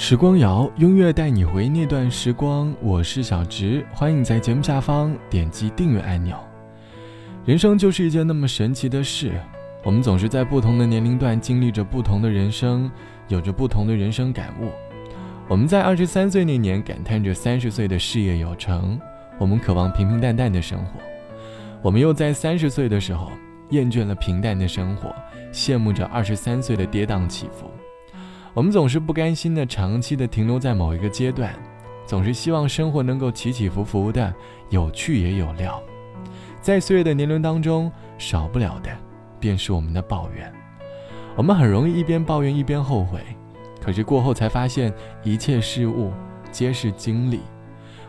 时光谣，音乐带你回那段时光。我是小直，欢迎在节目下方点击订阅按钮。人生就是一件那么神奇的事，我们总是在不同的年龄段经历着不同的人生，有着不同的人生感悟。我们在二十三岁那年感叹着三十岁的事业有成，我们渴望平平淡淡的生活；我们又在三十岁的时候厌倦了平淡的生活，羡慕着二十三岁的跌宕起伏。我们总是不甘心的长期的停留在某一个阶段，总是希望生活能够起起伏伏的，有趣也有料。在岁月的年轮当中，少不了的便是我们的抱怨。我们很容易一边抱怨一边后悔，可是过后才发现，一切事物皆是经历，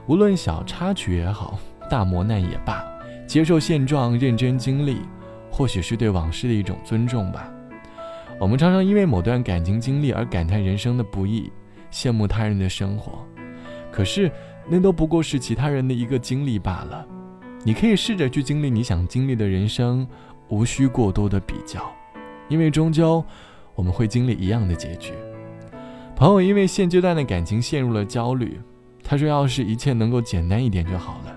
无论小插曲也好，大磨难也罢，接受现状，认真经历，或许是对往事的一种尊重吧。我们常常因为某段感情经历而感叹人生的不易，羡慕他人的生活，可是那都不过是其他人的一个经历罢了。你可以试着去经历你想经历的人生，无需过多的比较，因为终究我们会经历一样的结局。朋友因为现阶段的感情陷入了焦虑，他说：“要是一切能够简单一点就好了。”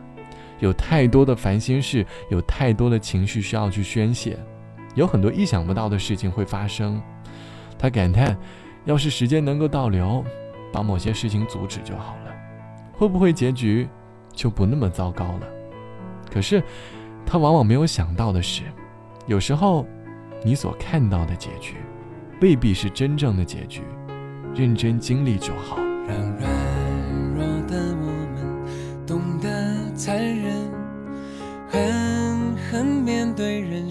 有太多的烦心事，有太多的情绪需要去宣泄。有很多意想不到的事情会发生，他感叹：“要是时间能够倒流，把某些事情阻止就好了，会不会结局就不那么糟糕了？”可是，他往往没有想到的是，有时候，你所看到的结局，未必是真正的结局。认真经历就好。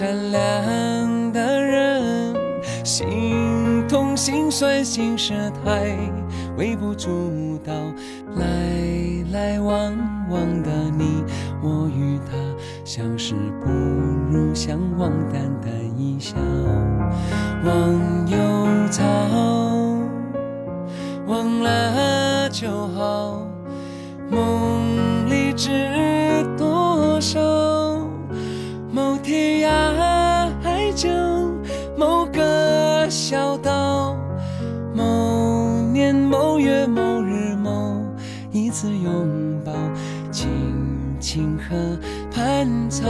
善良的人，心痛心酸心事太微不足道。来来往往的你我与他，相识不如相忘，淡淡一笑。忘忧草，忘了就好。梦里只次拥抱，青青河畔草，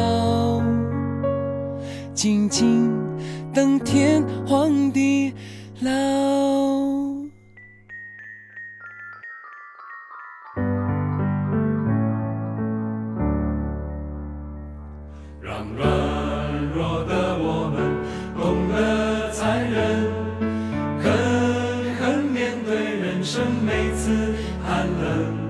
静静。等天荒地老，让软弱的我们懂得残忍，狠狠面对人生每次寒冷，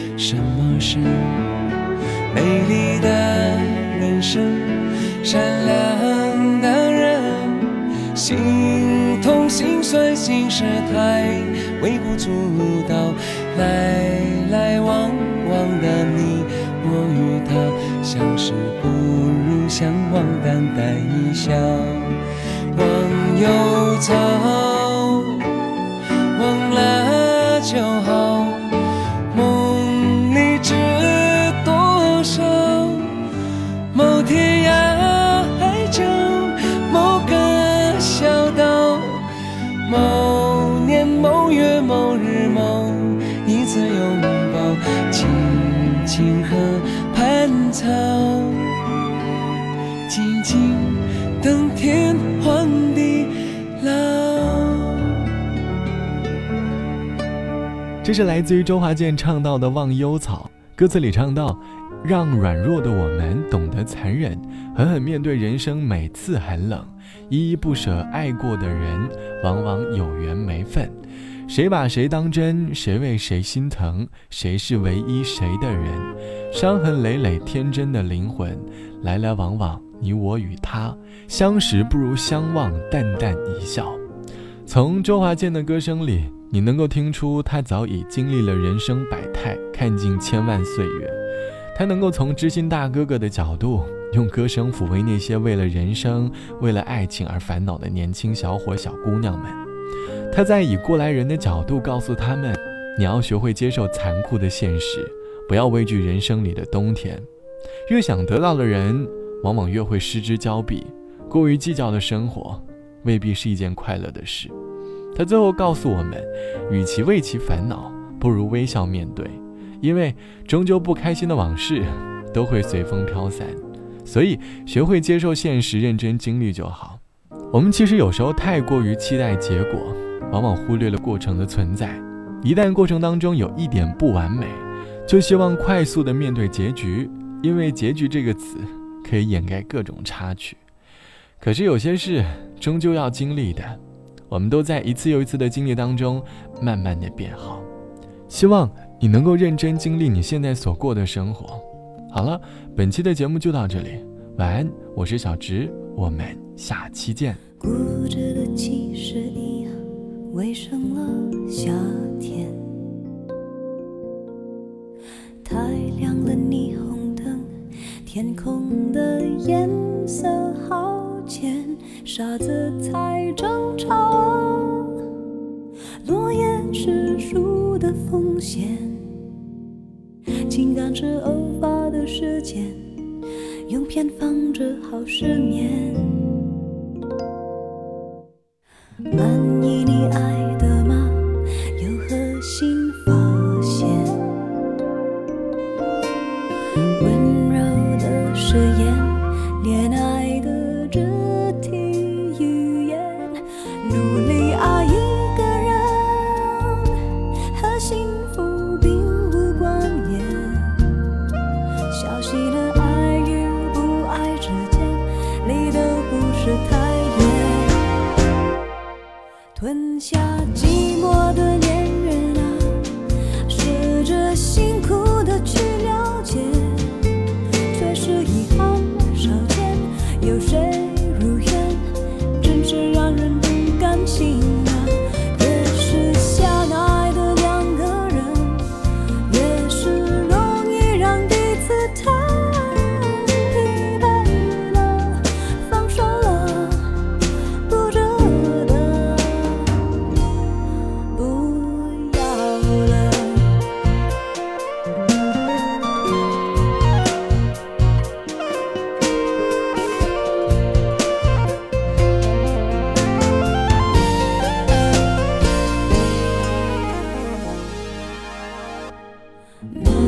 什么是美丽的人生，善良的人。心痛心酸心事太微不足道，来来往往的你我与他，相识不如相忘，淡淡一笑。忘忧草，等天荒地老。这是来自于周华健唱到的《忘忧草》，歌词里唱到：“让软弱的我们懂得残忍，狠狠面对人生每次寒冷。依依不舍爱过的人，往往有缘没份。谁把谁当真？谁为谁心疼？谁是唯一谁的人？伤痕累累，天真的灵魂，来来往往。”你我与他，相识不如相忘，淡淡一笑。”从周华健的歌声里。你能够听出他早已经历了人生百态，看尽千万岁月。他能够从知心大哥哥的角度，用歌声抚慰那些为了人生、为了爱情而烦恼的年轻小伙、小姑娘们。他在以过来人的角度告诉他们：你要学会接受残酷的现实，不要畏惧人生里的冬天。越想得到的人，往往越会失之交臂。过于计较的生活，未必是一件快乐的事。他最后告诉我们，与其为其烦恼，不如微笑面对，因为终究不开心的往事都会随风飘散，所以学会接受现实，认真经历就好。我们其实有时候太过于期待结果，往往忽略了过程的存在。一旦过程当中有一点不完美，就希望快速的面对结局，因为结局这个词可以掩盖各种插曲。可是有些事终究要经历的。我们都在一次又一次的经历当中，慢慢的变好。希望你能够认真经历你现在所过的生活。好了，本期的节目就到这里，晚安，我是小直，我们下期见。固执的其实一样，围上了夏天。太亮了霓虹，天空的颜色好浅，傻子才争吵。落叶是树的风险，情感是偶发的事件，用偏方治好失眠。满意你爱 No.